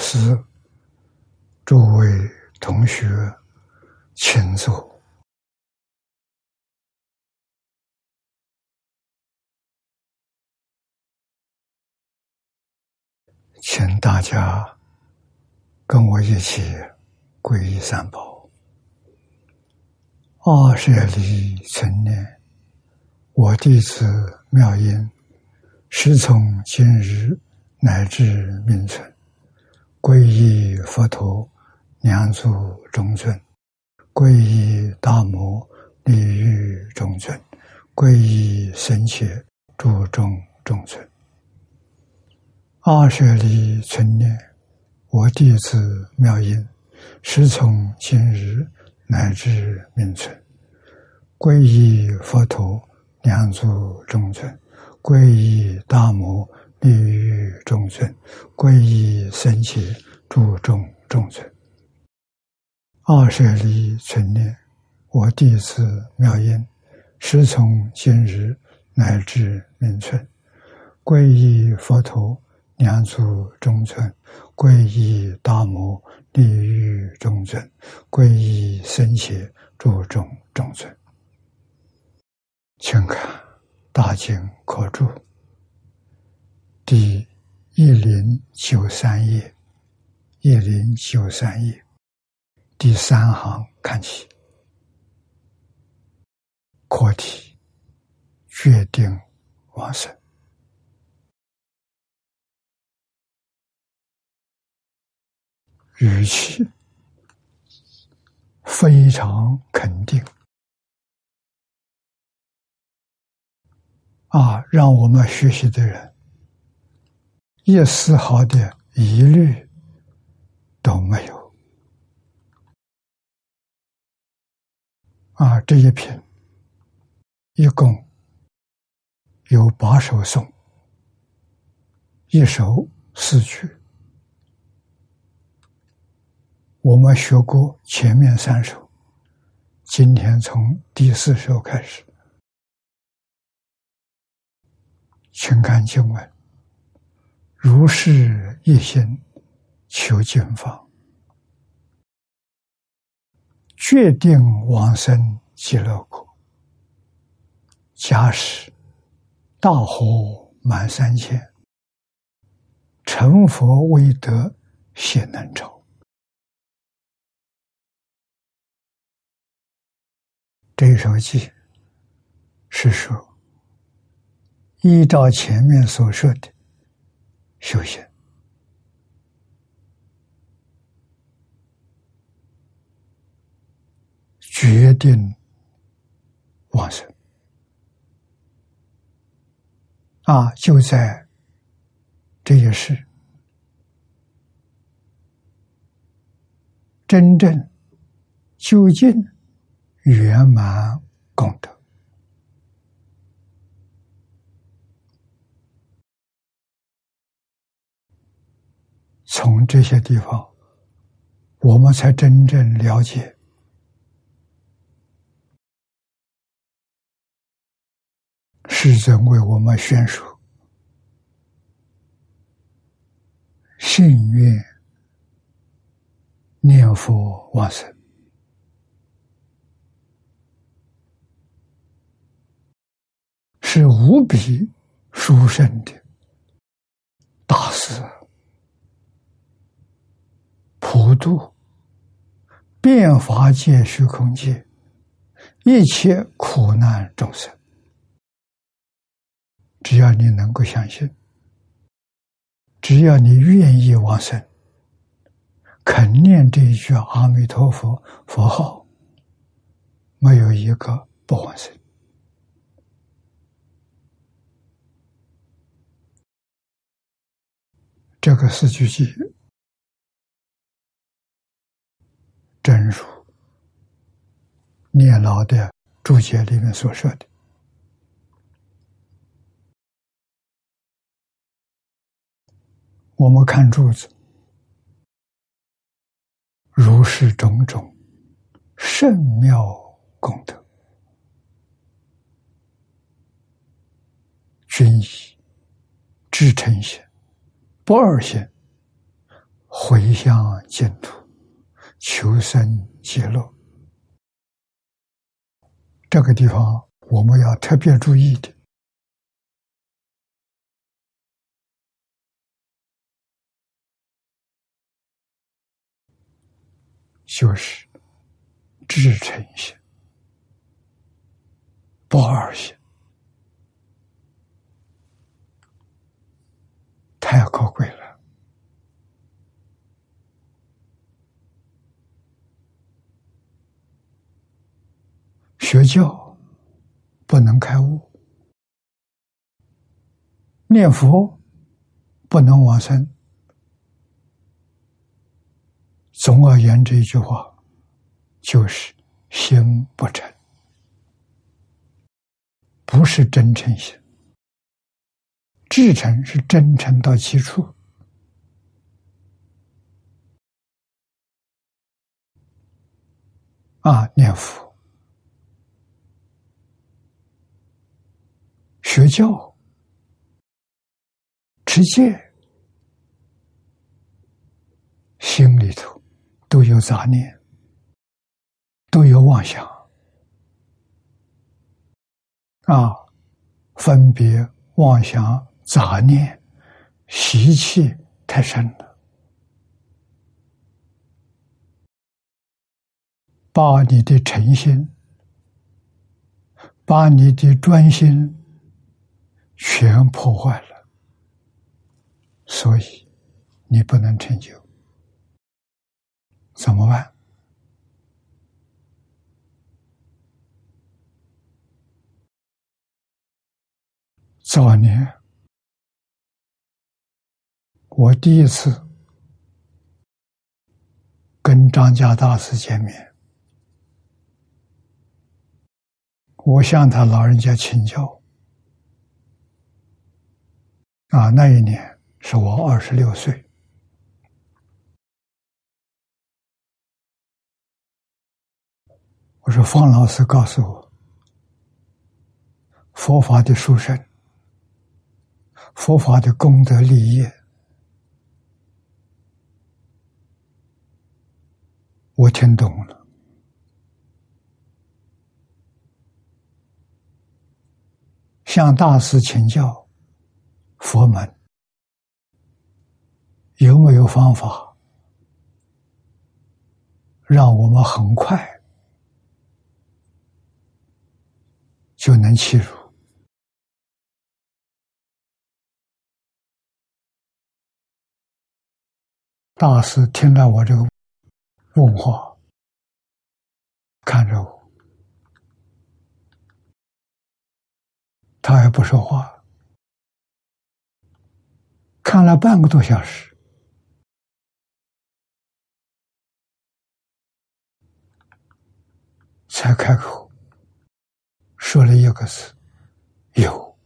诸位法师、诸位同学，请坐。请大家跟我一起皈依三宝。二舍离成念，我弟子妙音，师从今日乃至命存，皈依佛陀，两足中尊；皈依大摩，利欲中尊；皈依僧伽，诸众中尊。二舍离存念，我弟子妙音，师从今日乃至命存，皈依佛陀，两足中尊；皈依大摩，利欲中尊；皈依僧伽，诸众中尊。二舍离存念，我弟子妙音，师从今日乃至明存，皈依佛陀。两足中尊，皈依大摩利欲中尊，皈依僧伽诸众中尊。请看《大经可注》第一零九三页，一零九三页。第三行看起，课题决定往生。语气。非常肯定。啊，让我们学习的人一丝毫的疑虑都没有啊！这一品一共有八首颂，一首四句。我们学过前面三首，今天从第四首开始，请看经文：如是一心求净法，决定往生极乐国。假使大火满三千，成佛未得显难酬。这一首偈是说，依照前面所说的修行，决定往生啊！就在这一世，真正究竟。圆满功德，从这些地方，我们才真正了解世尊为我们宣说信愿念佛往生。是无比殊胜的大事，普度变法界、虚空界一切苦难众生。只要你能够相信，只要你愿意往生，肯念这一句阿弥陀佛佛号，没有一个不往生。这个四句偈，正如念老的注解里面所说的，我们看柱子，如是种种圣妙功德，均以至诚心。不二心，回向净土，求生极乐。这个地方我们要特别注意的，就是至诚心、不二心。太高贵了！学教不能开悟，念佛不能往生。总而言之，一句话就是心不诚，不是真诚心。至诚是真诚到极处啊！念佛、学教、持戒，心里头都有杂念，都有妄想。啊，分别妄想。杂念习气太深了，把你的诚心、把你的专心全破坏了，所以你不能成就，怎么办？早年。我第一次跟张家大师见面，我向他老人家请教。啊，那一年是我二十六岁。我说：“方老师告诉我，佛法的殊胜，佛法的功德利益。”我听懂了，向大师请教佛门有没有方法，让我们很快就能切入。大师听了我这个。问话，看着我，他也不说话，看了半个多小时，才开口说了一个字：“有。”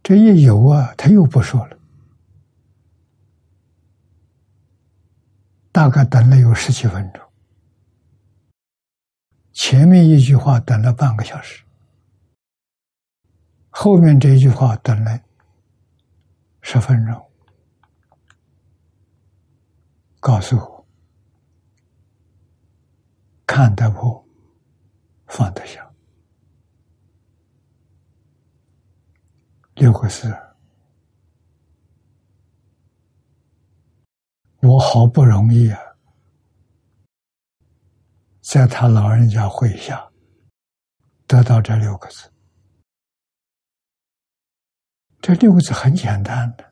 这一有啊，他又不说了。大概等了有十几分钟，前面一句话等了半个小时，后面这一句话等了十分钟，告诉我看得破，放得下，六个字。我好不容易啊，在他老人家会下得到这六个字。这六个字很简单的，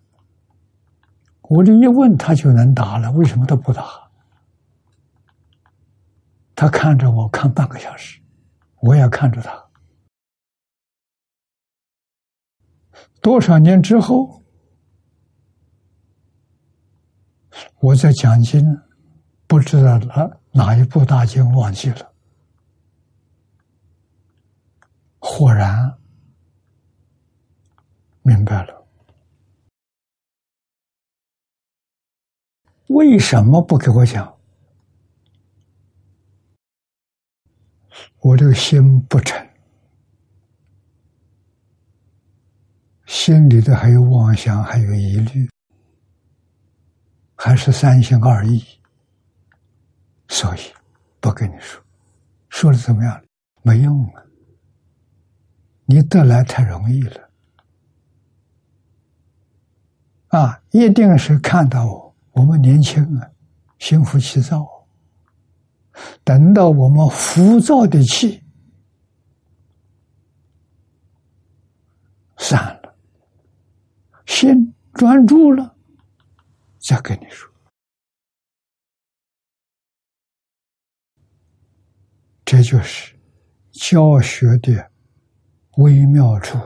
我这一问他就能答了，为什么他不答？他看着我看半个小时，我也看着他，多少年之后。我在讲经，不知道哪哪一部大经忘记了，豁然明白了，为什么不给我讲？我这个心不诚，心。里头还有妄想，还有疑虑，还是三心二意，所以不跟你说，说的怎么样？没用啊！你得来太容易了啊！一定是看到我，们年轻啊，心浮气躁，等到我们浮躁的气。散了，心专注了，再跟你说，这就是教学的微妙处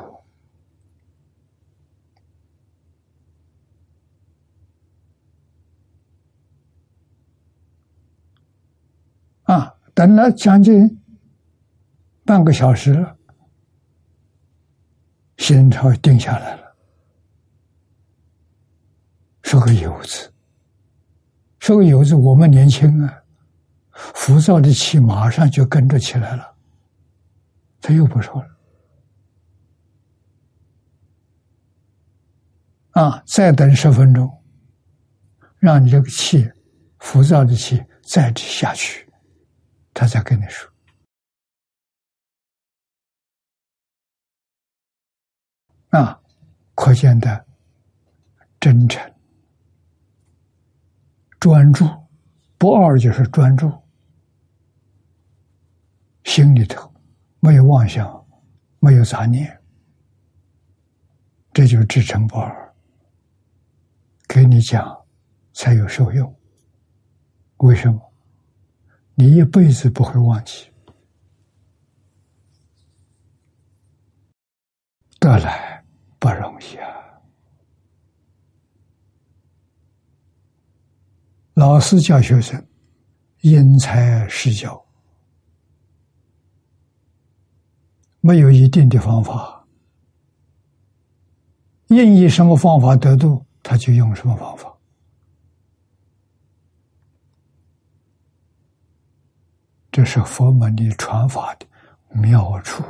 啊！等了将近半个小时了。心稍微定下来了，说个有字，说个有字。我们年轻啊，浮躁的气马上就跟着起来了。他又不说了，啊，再等十分钟，让你这个气浮躁的气再下去，他再跟你说。啊，可见的真诚、专注，不二就是专注，心里头没有妄想，没有杂念，这就是至诚不二。给你讲才有受用，为什么？你一辈子不会忘记，得来。不容易啊！老师教学生，因材施教，没有一定的方法，应以什么方法得度，他就用什么方法。这是佛门的传法的妙处。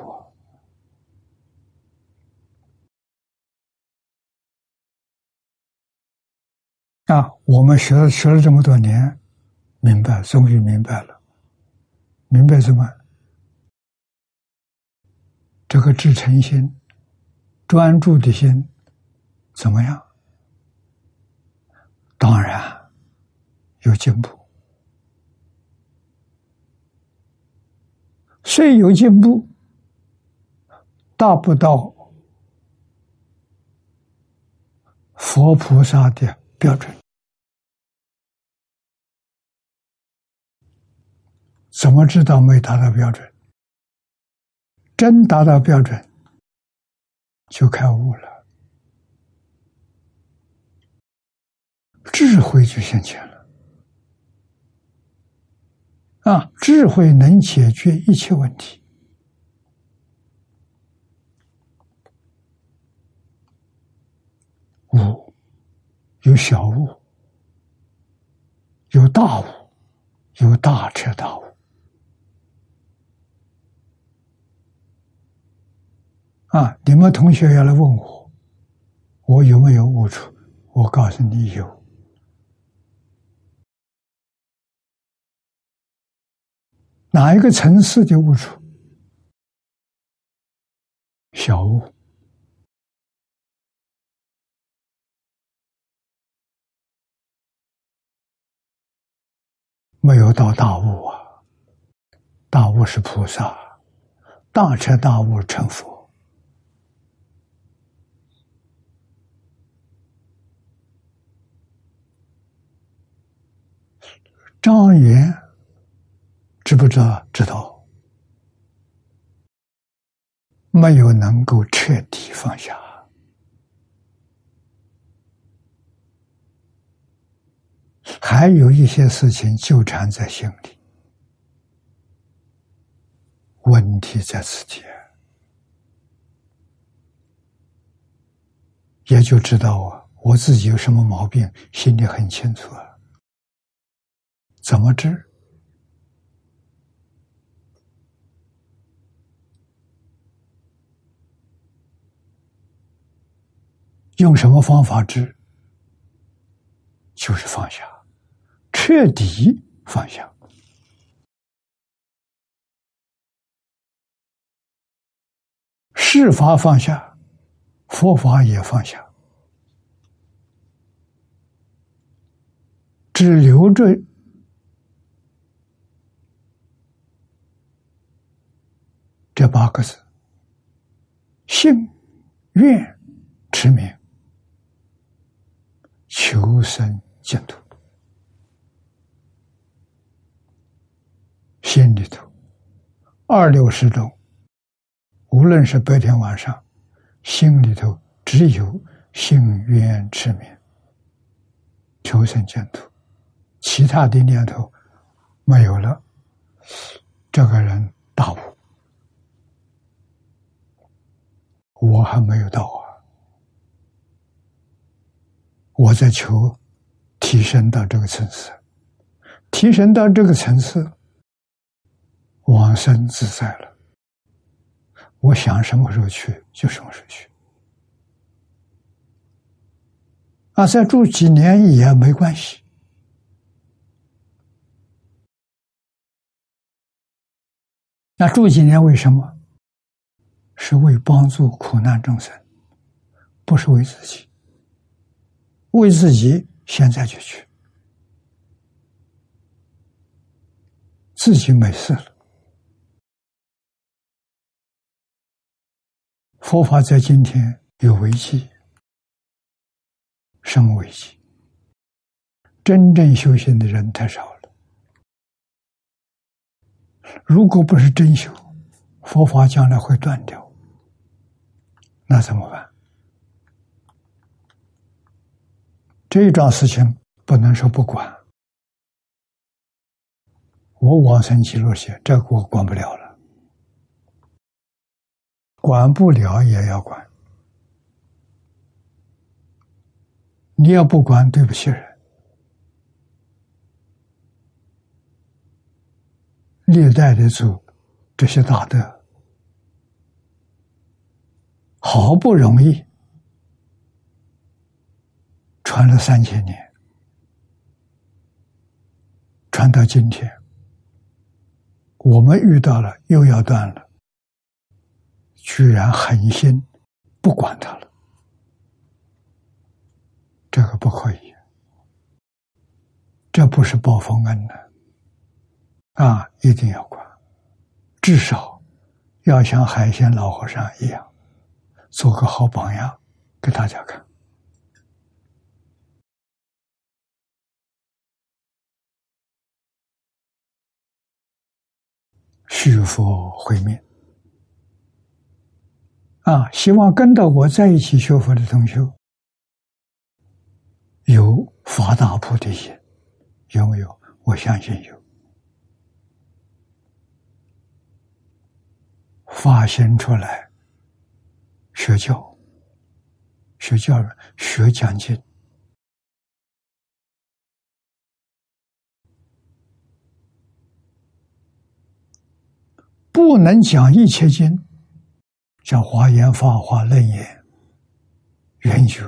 啊，啊我们学了学了这么多年，明白，终于明白了，明白什么？这个至诚心、专注的心怎么样？当然有进步，虽有进步，达不到佛菩萨的标准。怎么知道没达到标准？真达到标准，就开悟了，智慧就现前了。啊，智慧能解决一切问题。悟有小悟，有大悟，有大彻大悟。啊！你们同学要来问我，我有没有悟出？我告诉你有。哪一个层次的悟出？小悟，没有到大悟啊！大悟是菩萨，大彻大悟成佛。张元知不知道？知道，没有能够彻底放下，还有一些事情纠缠在心里。问题在此地，也就知道啊，我自己有什么毛病，心里很清楚啊。怎么治？用什么方法治？就是放下，彻底放下。事法放下，佛法也放下，只留着这八个字：信、愿、持名、求生净土。心里头，二六十种。无论是白天晚上，心里头只有心愿持名、求生净土，其他的念头没有了。这个人大悟，我还没有到啊！我在求提升到这个层次，提升到这个层次，往生自在了。我想什么时候去就什么时候去，啊，再住几年也没关系。那住几年为什么？是为帮助苦难众生，不是为自己。为自己现在就去，自己没事了。佛法在今天有危机，什么危机？真正修行的人太少了。如果不是真修，佛法将来会断掉，那怎么办？这一桩事情不能说不管。我往生极乐些，这个我管不了了。管不了也要管，你要不管，对不起人。历代的祖这些大德，好不容易传了三千年，传到今天，我们遇到了，又要断了。居然狠心不管他了，这个不可以，这不是报封恩的啊！一定要管，至少要像海鲜老和尚一样，做个好榜样给大家看。续佛慧命。啊，希望跟到我在一起学佛的同学有发大菩提心，有没有？我相信有。发心出来学教、学教、学讲经，不能讲一切经。像华严、法华、楞严、圆觉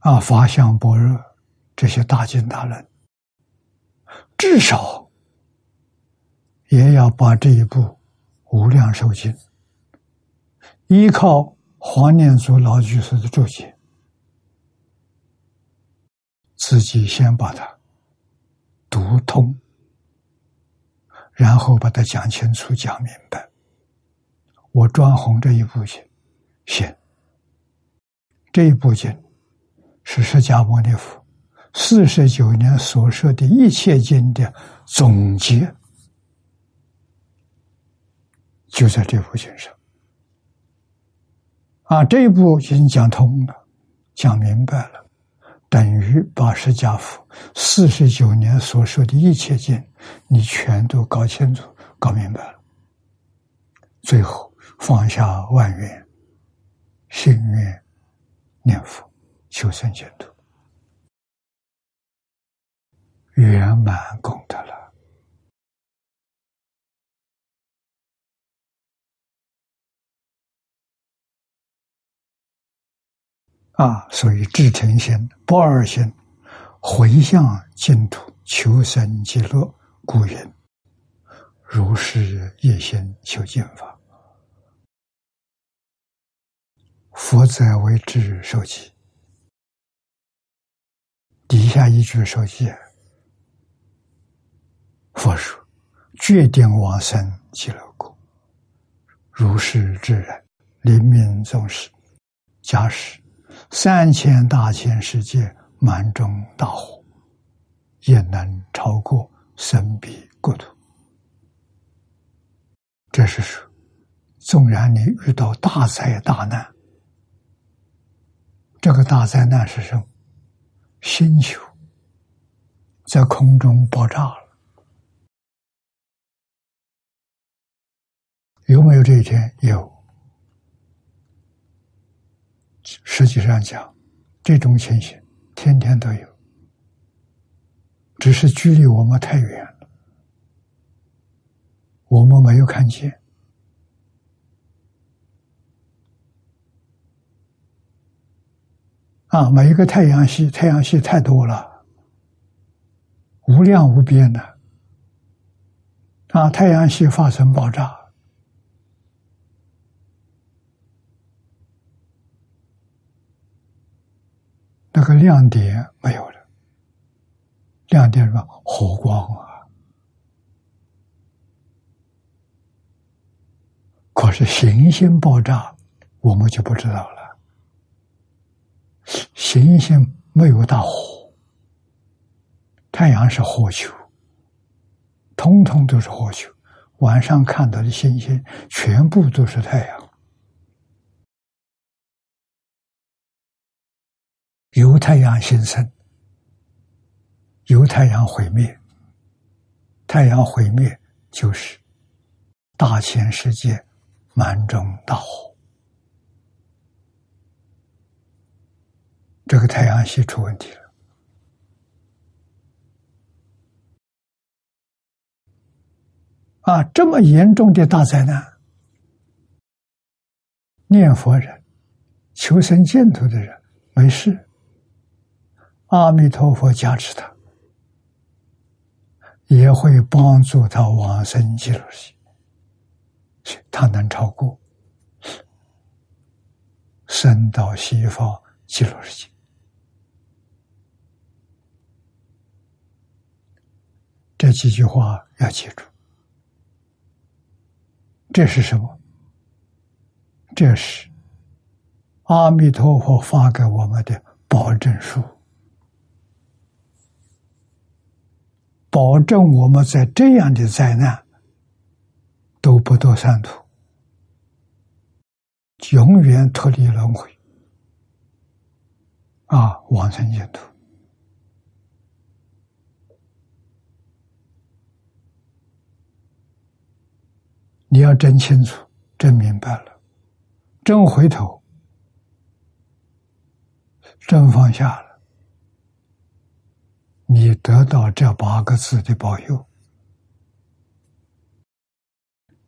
啊，法相般若这些大经大论，至少也要把这一部《无量寿经》依靠黄念祖老居士的注解。自己先把它读通，然后把它讲清楚、讲明白。我专弘这一部经，行。这一部经是释迦牟尼佛四十九年所说的一切经的总结，就在这部经上。啊，这一部经讲通了，讲明白了。等于把释迦佛四十九年所受的一切经，你全都搞清楚、搞明白了。最后放下万缘，心愿念佛，求生净土，圆满功德了。啊，所以至诚心、不二心，回向净土，求生极乐，故云：如是一心求见法，佛则为之受记。底下一句说记，佛说：决定往生极乐国，如是之人，临命终时，假使三千大千世界满中大火，也能超过神彼国土。这是说，纵然你遇到大灾大难，这个大灾难是什么？星球在空中爆炸了，有没有这一天？有。实际上讲，这种情形天天都有，只是距离我们太远了，我们没有看见。啊，每一个太阳系，太阳系太多了，无量无边的。啊，太阳系发生爆炸。那个亮点没有了，亮点什么？火光啊！可是行星爆炸，我们就不知道了。行星没有大火，太阳是火球，通通都是火球。晚上看到的星星，全部都是太阳。太阳形成，由太阳毁灭。太阳毁灭就是大千世界满中大火，这个太阳系出问题了。啊，这么严重的大灾难，念佛人、求生净土的人没事。阿弥陀佛加持他，也会帮助他往生极乐世界，他能超过生到西方极乐世界。这几句话要记住，这是什么？这是阿弥陀佛发给我们的保证书。保证我们在这样的灾难都不堕三途，永远脱离轮回，啊，往生净土。你要真清楚、真明白了、真回头、真放下了。你得到这八个字的保佑，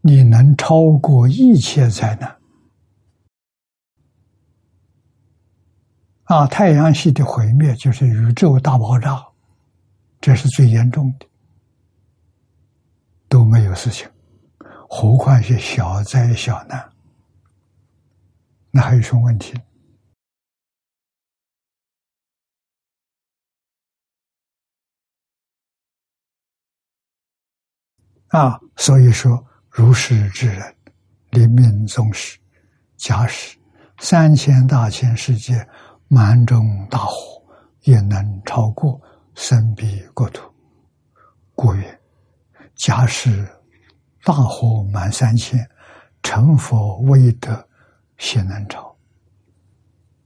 你能超过一切灾难。啊，太阳系的毁灭就是宇宙大爆炸，这是最严重的，都没有事情，何况是小灾小难，那还有什么问题？啊，所以说，如是之人，临命终时，假使三千大千世界满中大火，也能超过生彼国土。故曰：假使大火满三千，成佛未得，先能超。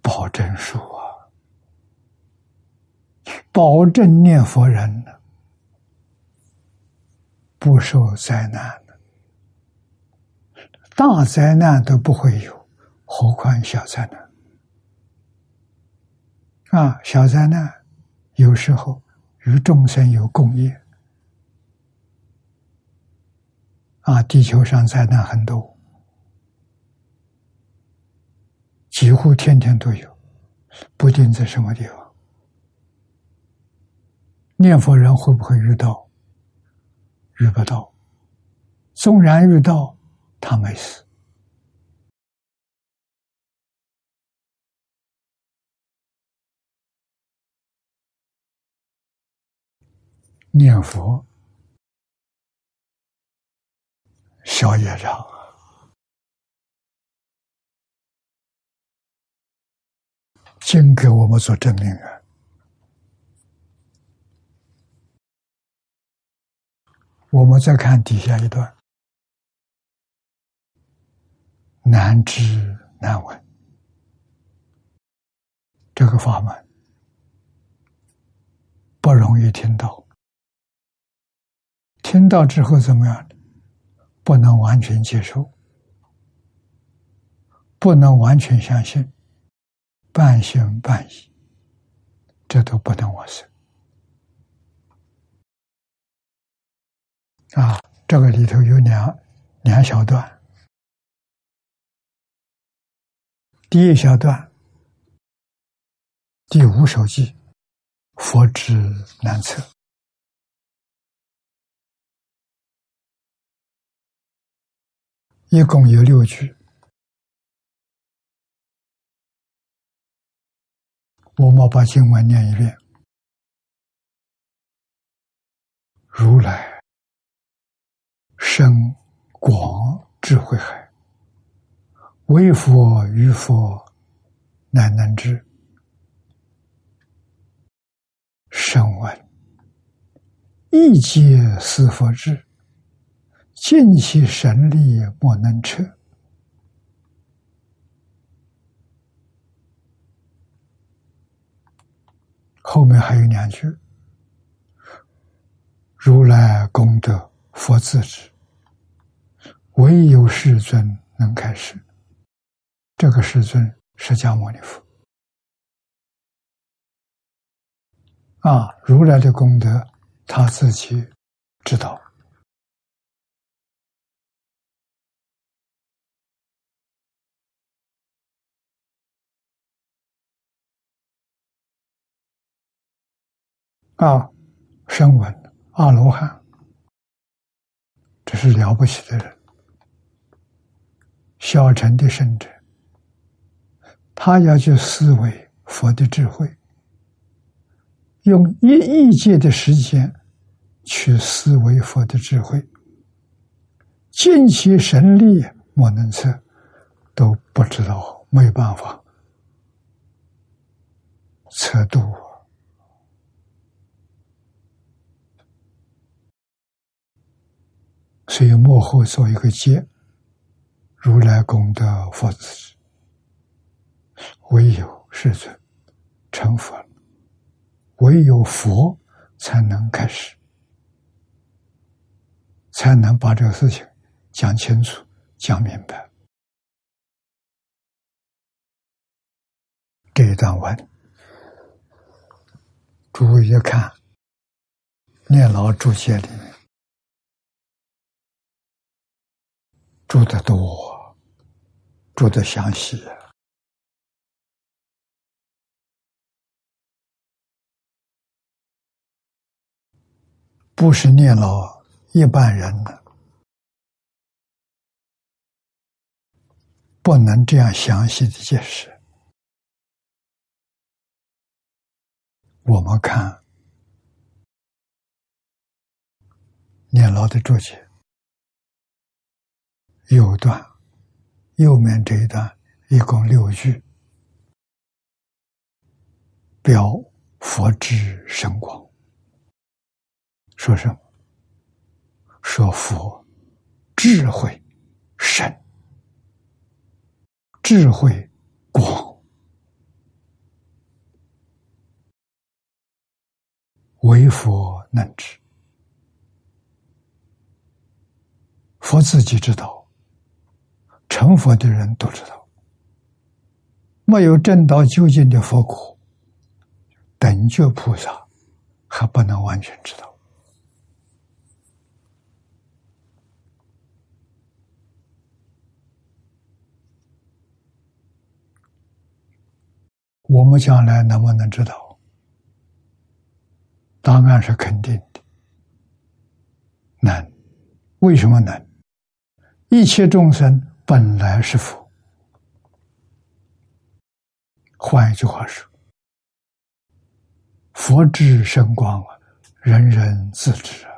保证书啊，保证念佛人呢。不受灾难的，大灾难都不会有，何况小灾难？啊，小灾难有时候与众生有共业。啊，地球上灾难很多，几乎天天都有，不定在什么地方。念佛人会不会遇到？遇不到。纵然遇到，他没死。念佛，消业障，经给我们做证明啊！我们再看底下一段，难知难闻，这个法门。不容易听到。听到之后怎么样？不能完全接受，不能完全相信，半信半疑，这都不能往生。啊，这个里头有两两小段，第一小段，第五首记，佛之难测。一共有六句，我们把经文念一遍：如来。深广智慧海，为佛与佛难能知，声闻一切是佛智。尽其神力，莫能测。后面还有两句：“如来功德，佛自知，唯有世尊能开示。”这个世尊，释迦牟尼佛啊，如来的功德，他自己知道。啊，声闻、阿罗汉，这是了不起的人。小乘的圣者，他要去思维佛的智慧，用一亿界的时间去思维佛的智慧，尽其神力，莫能测，都不知道，没办法测度。所以幕后做一个结，如来功德佛子，唯有世尊成佛，唯有佛才能开始，才能把这个事情讲清楚、讲明白。这一段文，诸位一看，念老注解里面。住的多，住的详细，不是念老一般人的，不能这样详细的解释。我们看念老的注解。有段，右面这一段一共六句，表佛之神光。说什么？说佛智慧深，智慧广，唯佛能知，佛自己知道。成佛的人都知道，没有正道究竟的佛果，等觉菩萨还不能完全知道。我们将来能不能知道？答案是肯定的，难。为什么难？一切众生本来是佛。换一句话说，佛智生光啊，人人自知啊。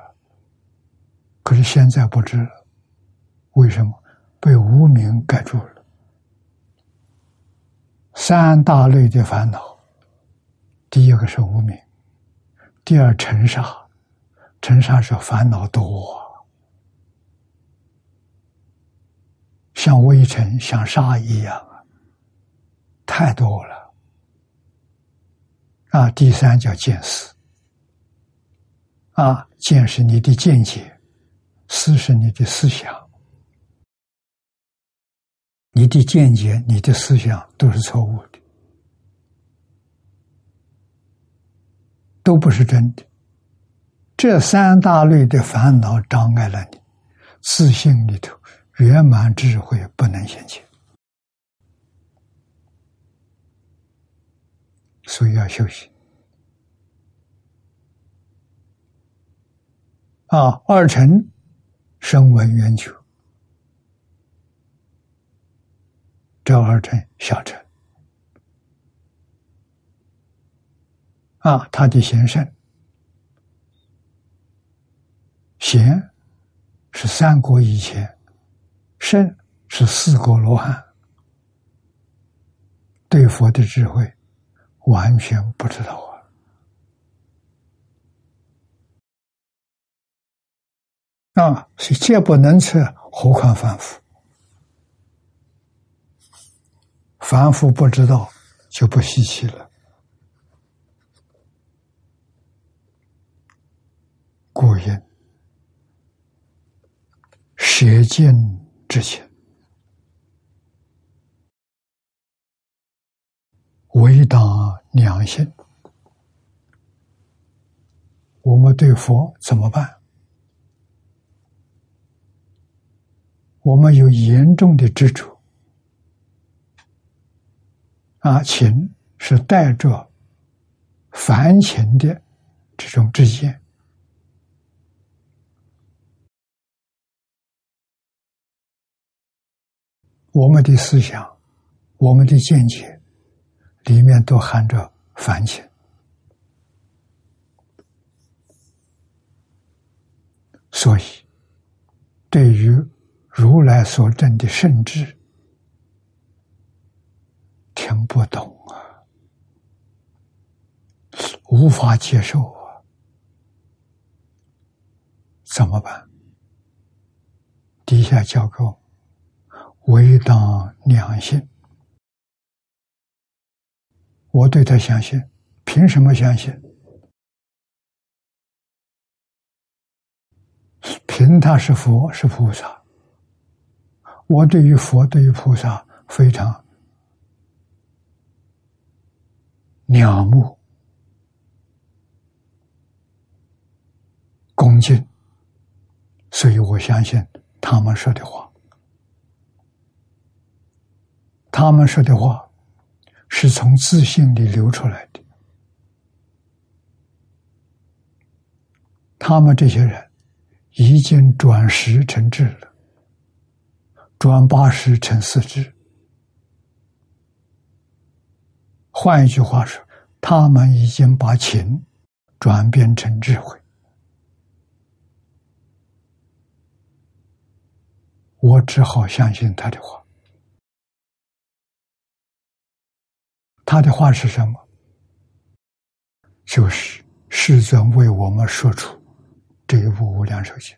可是现在不知了，为什么？被无名盖住了。三大类的烦恼，第一个是无名，第二尘沙，尘沙是烦恼多，像微尘、像沙一样啊，太多了。啊，第三叫见思，啊，见是你的见解，思是你的思想。你的见解、你的思想都是错误的，都不是真的。这三大类的烦恼障碍了你自信里头圆满智慧不能显现，所以要休息。啊，二乘声闻缘觉。这二乘小乘啊，他的贤圣，贤是三国以前，圣是四国罗汉，对佛的智慧完全不知道啊！啊，是见不能测，何况凡夫？凡夫不知道，就不稀奇了。古人舍见之前，唯当良心。我们对佛怎么办？我们有严重的执着。啊，情是带着凡情的这种之见，我们的思想、我们的见解里面都含着凡情，所以对于如来所证的圣智。听不懂啊，无法接受啊，怎么办？底下教告：唯当良心。我对他相信，凭什么相信？凭他是佛是菩萨。我对于佛对于菩萨非常。仰慕、恭敬，所以我相信他们说的话。他们说的话是从自信里流出来的。他们这些人已经转识成智了，转八十成四智。换一句话说，他们已经把情转变成智慧。我只好相信他的话。他的话是什么？就是世尊为我们说出这一部《无量寿经》。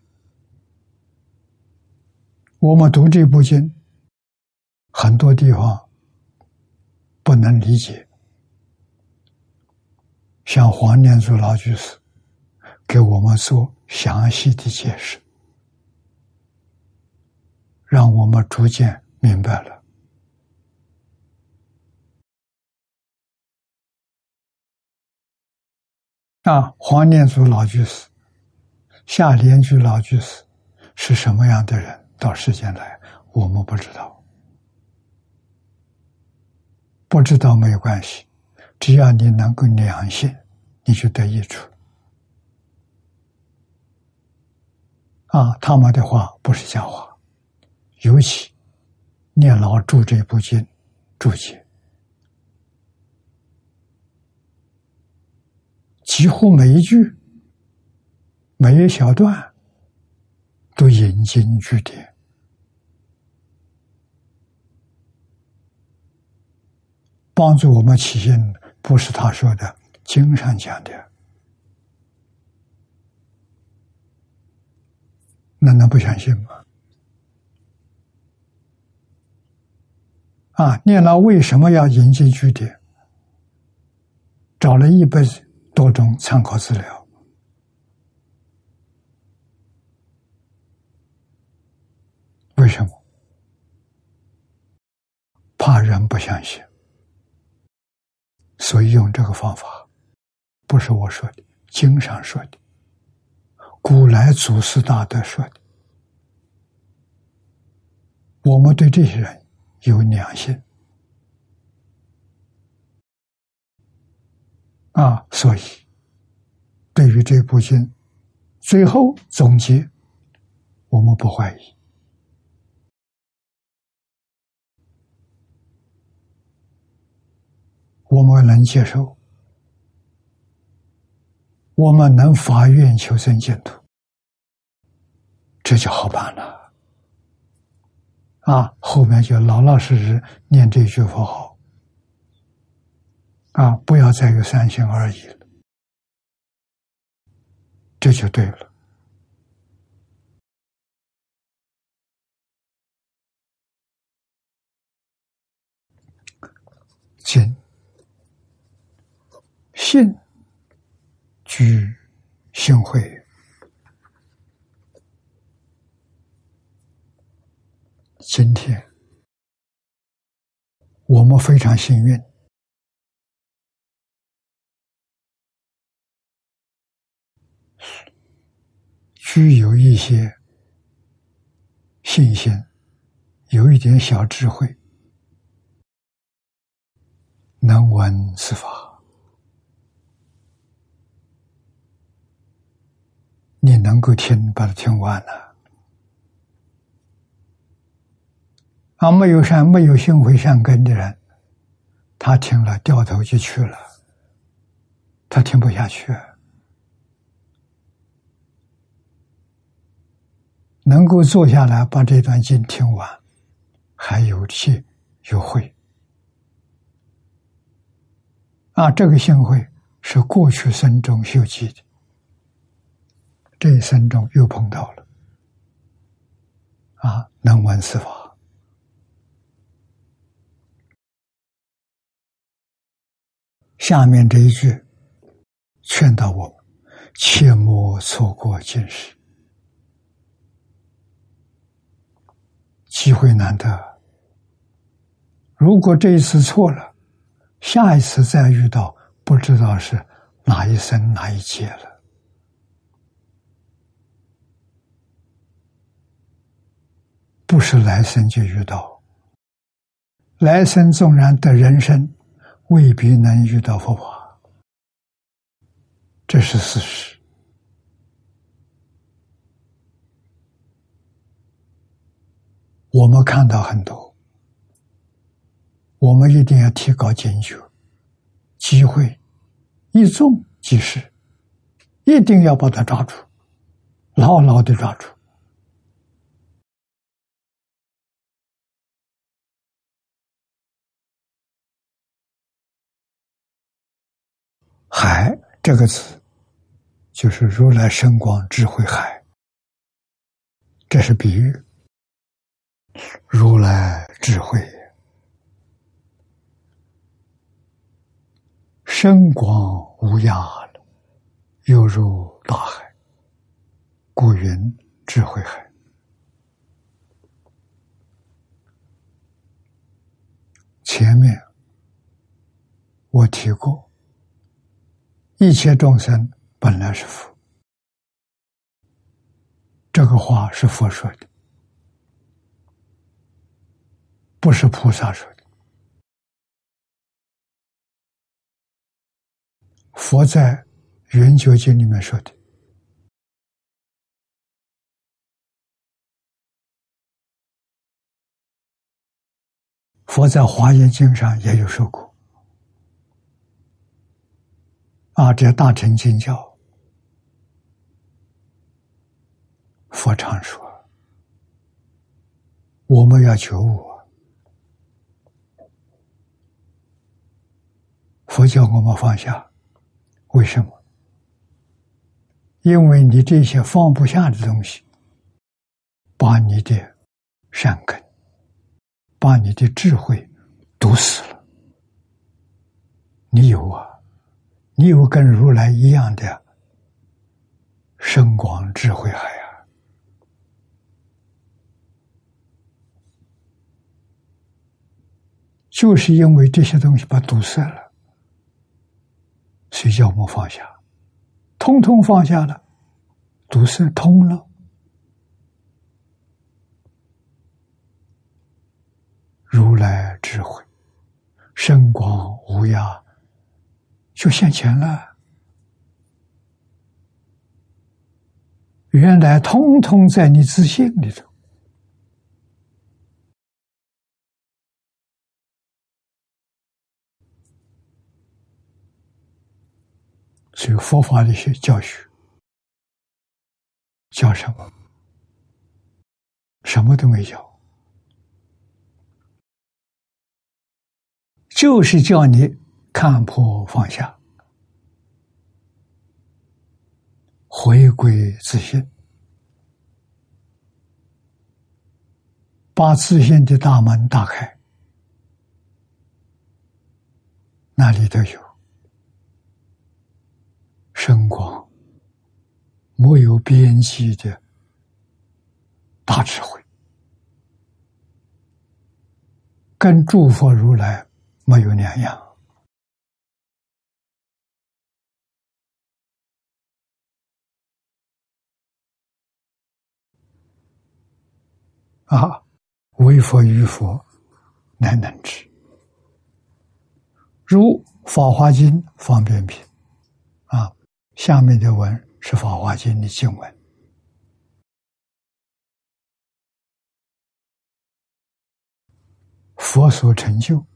我们读这部经，很多地方不能理解。像黄念祖老居士给我们做详细的解释，让我们逐渐明白了。啊，黄念祖老居士、夏莲居老居士是什么样的人？到世间来，我们不知道，不知道没有关系。只要你能够良心，你就得益处。啊，他们的话不是假话，尤其念老注这部经注解，几乎每一句、每一小段都引经据典，帮助我们起心。不是他说的，经上讲的。那能不相信吗？啊，念老为什么要引经据典？找了一辈子多种参考资料，为什么？怕人不相信，所以用这个方法，不是我说的，经上说的。古来祖师大德说的，我们对这些人有良心啊，所以对于这部经最后总结，我们不怀疑，我们能接受。我们能发愿求生净土，这就好办了。啊，后面就老老实实念这句佛号，啊，不要再有三心二意了，这就对了。信，信。居幸会，今天我们非常幸运，具有一些信心，有一点小智慧，能闻此法。你能够听，把它听完了。啊，没有善、没有心慧善根的人，他听了掉头就去了，他听不下去。能够坐下来把这段经听完，还有气有慧。啊，这个幸会是过去生中修积的。这一生中又碰到了，啊，能闻四法。下面这一句劝导我：切莫错过今时，机会难得。如果这一次错了，下一次再遇到，不知道是哪一生哪一劫了。不是来生就遇到，来生纵然得人生，未必能遇到佛法，这是事实。我们看到很多，我们一定要提高警觉，机会一纵即逝，一定要把它抓住，牢牢的抓住。海这个词，就是如来神光智慧海，这是比喻。如来智慧深广无涯了，犹如大海，故云智慧海。前面我提过。一切众生本来是佛，这个话是佛说的，不是菩萨说的。佛在《圆觉经》里面说的，佛在《华严经》上也有说过。啊，这大乘经教，佛常说，我们要求我，佛教我们放下，为什么？因为你这些放不下的东西，把你的善根，把你的智慧堵死了。你有啊。你有跟如来一样的深广智慧海啊！就是因为这些东西把堵塞了，所以叫我们放下，通通放下了，堵塞通了，如来智慧深广无涯。就现钱了，原来通通在你自信里头，所以佛法的学教学教什么？什么都没教，就是叫你。看破放下，回归自信，把自信的大门打开，那里都有深光，没有边际的大智慧，跟诸佛如来没有两样。啊，为佛于佛，难能知。如《法华经》方便品，下面的文是《法华经》的经文。佛所成就，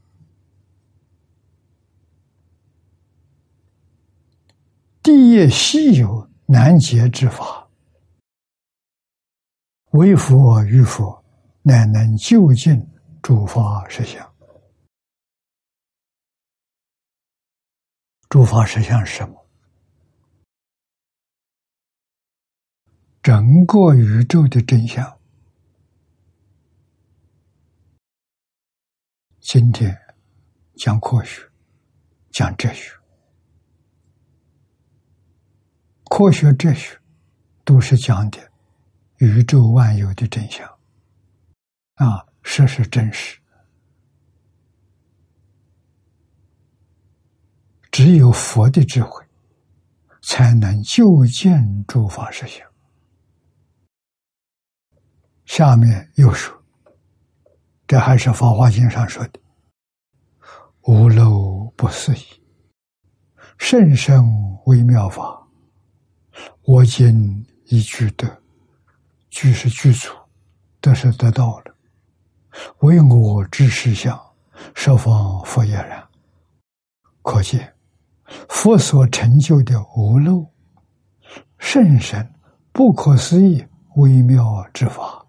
地业稀有难解之法，为佛与佛。乃能就近诸法实相。诸法实相是什么？整个宇宙的真相。今天讲科学，讲哲学，科学、哲学都是讲的宇宙万有的真相。啊，这是真实。只有佛的智慧，才能就见诸法实相。下面又说，这还是《法华经》上说的：“无漏不思议，甚深微妙法，我今已具得，具是具足，得是得到了。”为我之实相，十方佛也然。可见佛所成就的无漏、甚深、不可思议、微妙之法，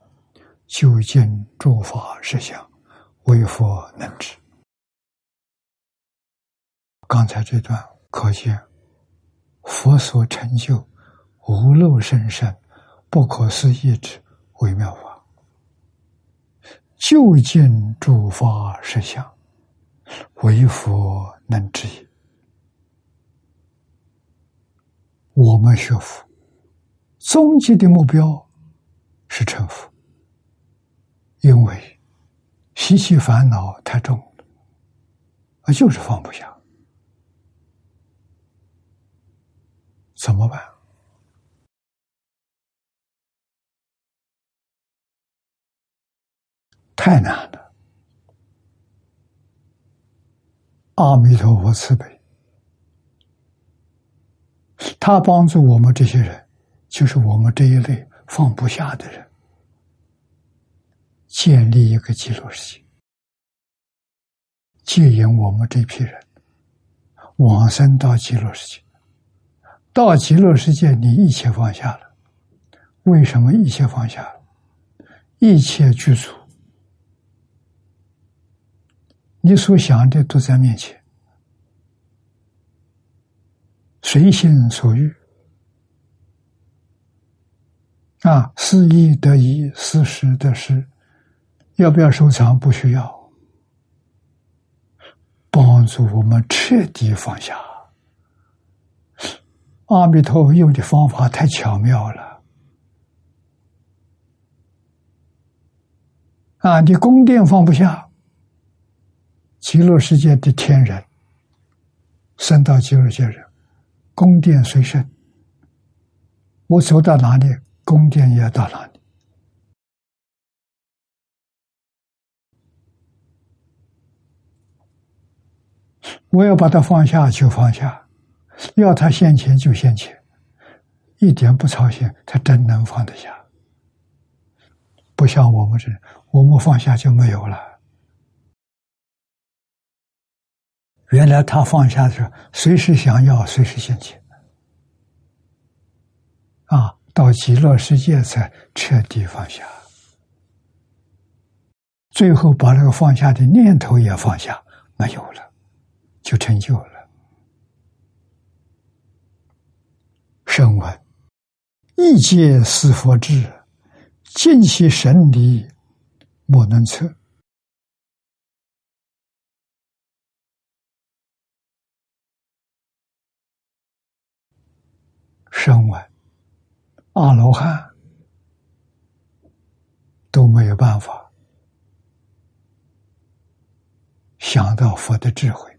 究竟诸法实相，为佛能知。刚才这段可见佛所成就无漏甚深、不可思议之微妙法。究竟诸法实相，唯佛能知也。我们学佛，终极的目标是成佛，因为习气烦恼太重了，啊，就是放不下，怎么办？太难了！阿弥陀佛慈悲，他帮助我们这些人，就是我们这一类放不下的人，建立一个极乐世界，接引我们这批人往生到极乐世界。到极乐世界，你一切放下了。为什么一切放下了？一切具足，你所想的都在面前，随心所欲啊，是意得意，是时得时，要不要收藏？不需要，帮助我们彻底放下。阿弥陀佛用的方法太巧妙了啊！你宫殿放不下，极乐世界的天人，升到极乐界人，宫殿随身，我走到哪里，宫殿也要到哪里。我要把它放下，就放下。要他现钱就现钱，一点不操心，他真能放得下。不像我们这，我们放下就没有了。原来他放下的时候，随时想要，随时现钱。啊，到极乐世界才彻底放下，最后把那个放下的念头也放下，没有了，就成就了。声闻一切是佛智，尽其神力，莫能测。声闻阿罗汉都没有办法想到佛的智慧，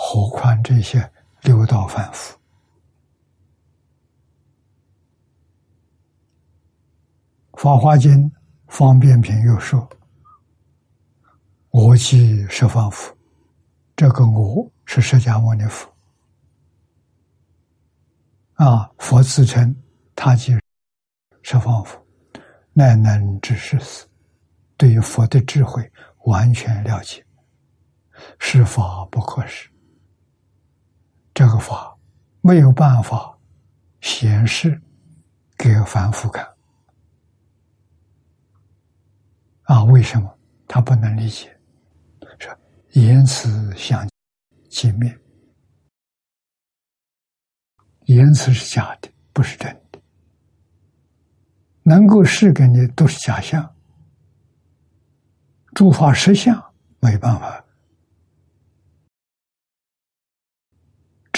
何况这些六道凡夫？《法华经》方便品又说：“我即十方佛。”这个“我”是释迦牟尼佛啊，佛自称他即十方佛，乃能知世死，对于佛的智慧完全了解，是法不可失。这个法没有办法显示给凡夫看。啊，为什么他不能理解？说言辞相见面，言辞是假的，不是真的。能够示给你都是假象，诸法实相没办法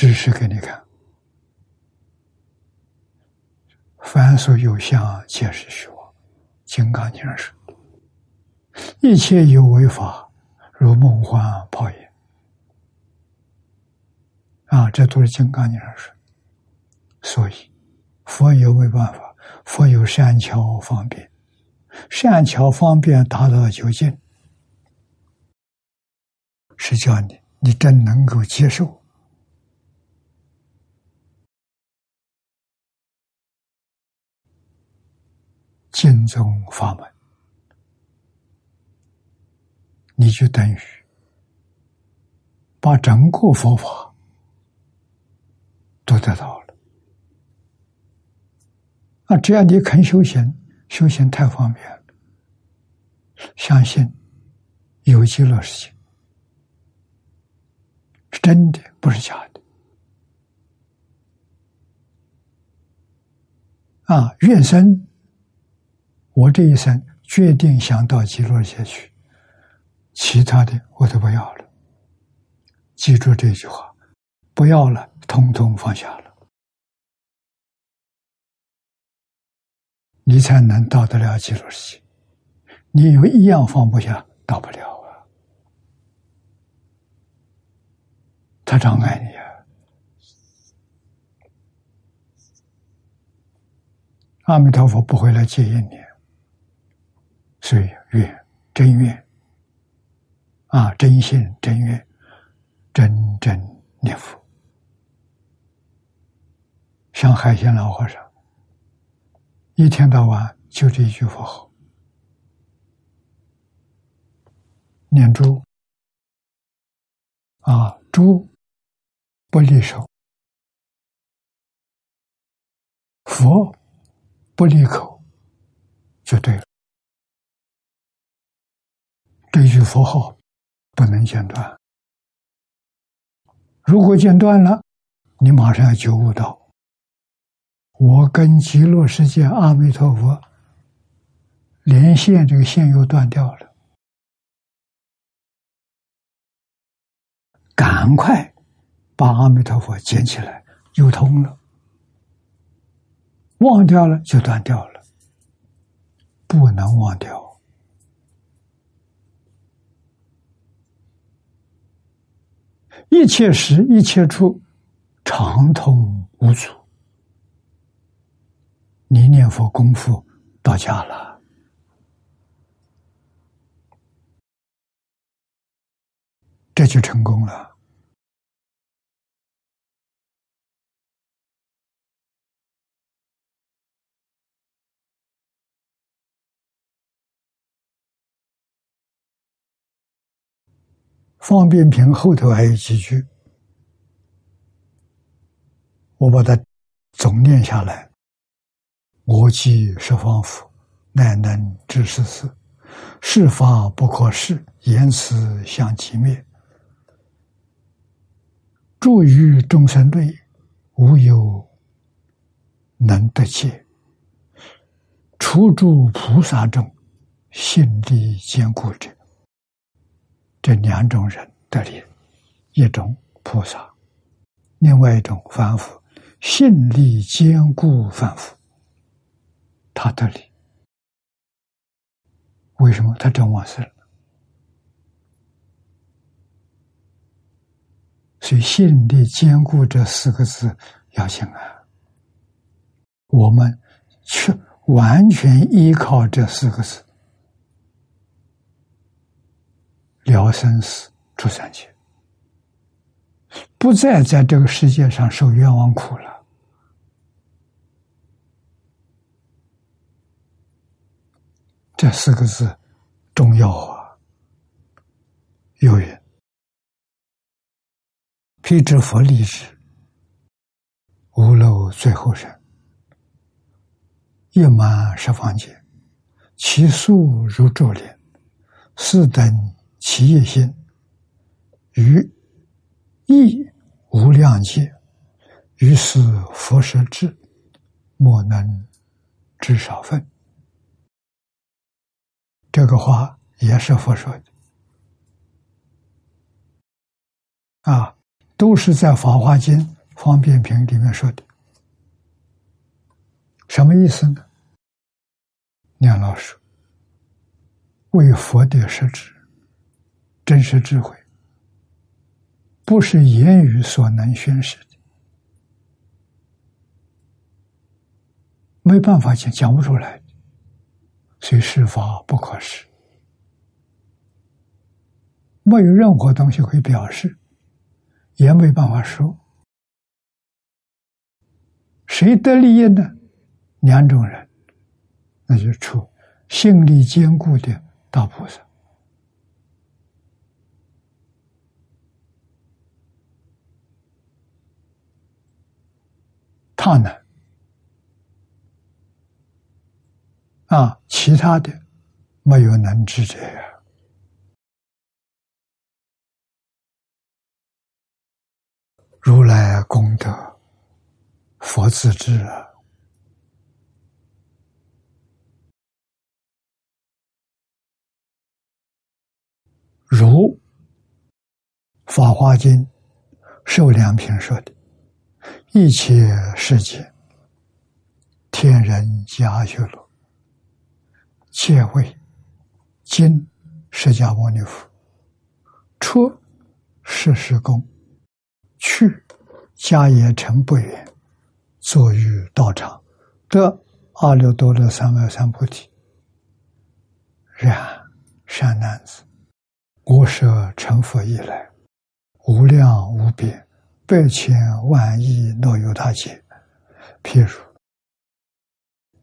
指示给你看。凡所有相，皆是虚妄。金刚经上说。一切有为法，如梦幻泡影。啊，这都是金刚经上说。所以，佛有没办法？佛有善巧方便，善巧方便达到究竟，是叫你，你真能够接受经宗法门。你就等于把整个佛法都得到了。啊，只要你肯修行，修行太方便了。相信有极乐世界是真的，不是假的。啊，愿生，我这一生决定想到极乐世界去。其他的我都不要了，记住这句话，不要了，通通放下了，你才能到得了极乐世界。你有一样放不下，到不了啊！他障碍你啊！阿弥陀佛不会来接引你，所以愿真愿。啊，真心真愿，真真念佛。像海鲜老和尚，一天到晚就这一句佛号，念珠啊，珠不离手，佛不离口，就对了。佛号不能间断，如果间断了，你马上要觉悟到。我跟极乐世界阿弥陀佛连线，这个线又断掉了。赶快把阿弥陀佛捡起来，又通了。忘掉了就断掉了，不能忘掉。一切时一切处，畅通无阻。你念佛功夫到家了，这就成功了。方便品后头还有几句，我把它总念下来。我即十方佛，乃能知世事。世法不可视，言辞相寂灭。住于众生内，无有能得解。处住菩萨中，心力坚固者。这两种人得力，一种菩萨，另外一种凡夫，心力坚固凡夫。他得理，为什么他真往生了？所以“心力坚固”这四个字要紧啊！我们去完全依靠这四个字了生死、出三界，不再在这个世界上受冤枉苦了。这四个字重要啊！有人辟支佛立志，无漏最后生，夜满十方界，其数如昼年，四等其业心，于意无量界，于是佛舍智，莫能知少分。这个话也是佛说的，啊，都是在《法华经·方便品》里面说的。什么意思呢？念老师为佛的实质、真实智慧，不是言语所能宣示的，没办法讲，讲不出来。所以是法不可施，没有任何东西可以表示，也没办法说。谁得利益呢？两种人，那就出心力坚固的大菩萨，他呢？啊，其他的没有能知者呀。如来功德，佛自知。如《法华经·受良品》说的：“一切世界，天人加修罗。”皆为今释迦牟尼佛出世时宫，去迦叶城不远，坐于道场，得阿耨多罗三藐三菩提。然善男子，我舍成佛以来，无量无边，百千万亿若有大劫，譬如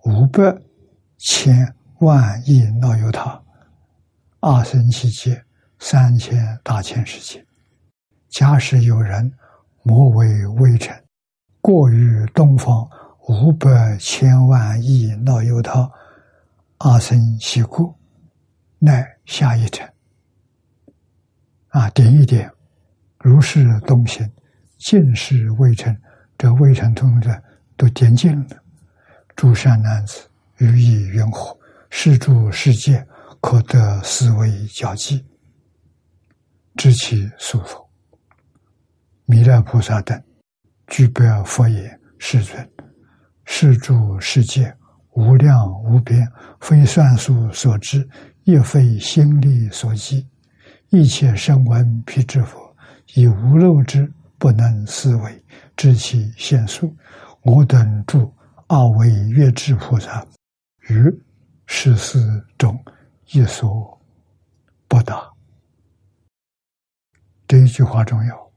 五百千万亿脑由他，二生其劫，三千大千世界。假使有人莫为微尘，过于东方五百千万亿脑由他，二生其故，乃下一层。啊，点一点，如是东行，尽是未成。这未成通的都点尽了。诸善男子，予以云何？是诸世界，可得思维交际，知其所否？弥勒菩萨等，具备佛言：世尊，是诸世界无量无边，非算数所知，亦非心力所及。一切声闻辟支佛，以无漏之不能思维，知其限数。我等诸。二位月智菩萨于世事中一所不达，这一句话重要。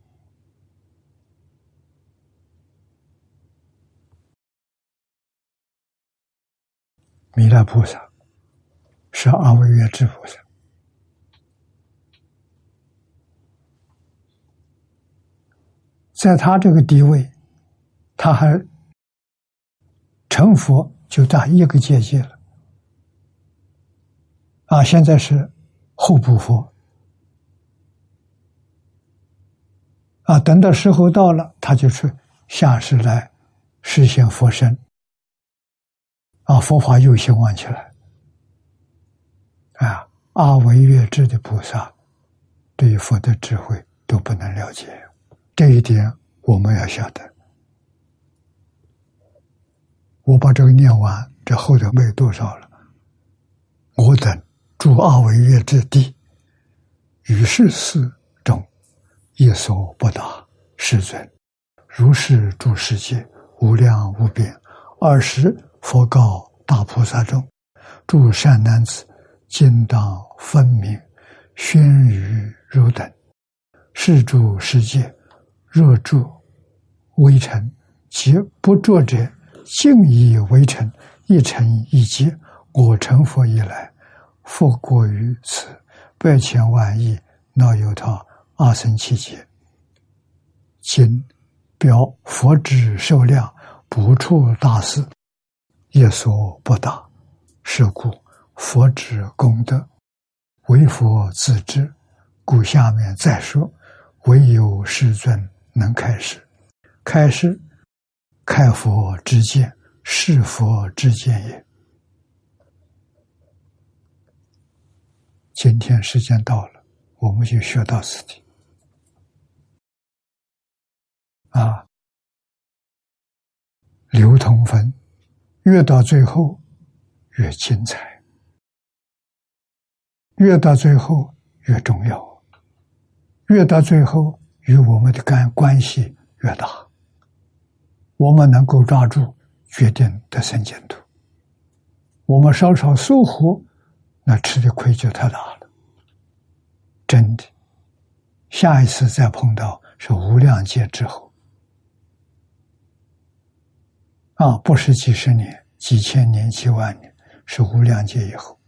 弥勒菩萨是二位月智菩萨，在他这个地位，他还。成佛就差一个阶界了，啊！现在是后补佛，啊！等到时候到了，他就去下世来实现佛身，啊！佛法又兴旺起来，啊！阿维月智的菩萨对佛的智慧都不能了解，这一点我们要晓得。我把这个念完，这后头没有多少了。我等诸阿惟越之地，于世事中一所不达，世尊。如是诸世界无量无边，二十佛告大菩萨众：诸善男子，今当分明，宣于汝等。是诸世界，若诸微尘，即不着者。静以为尘，一尘一劫。我成佛以来，复过于此百千万亿那由他阿僧祇劫。今表佛之寿量，不处大事，一所不达。是故佛之功德，唯佛自知。故下面再说，唯有世尊能开示，开示。开佛之见，是佛之见也。今天时间到了，我们就学到此地。啊，流通分越到最后越精彩，越到最后越重要，越到最后与我们的干关系越大。我们能够抓住，决定的生净土。我们稍稍疏忽，那吃的亏就太大了。真的，下一次再碰到是无量劫之后，啊，不是几十年、几千年、几万年，是无量劫以后。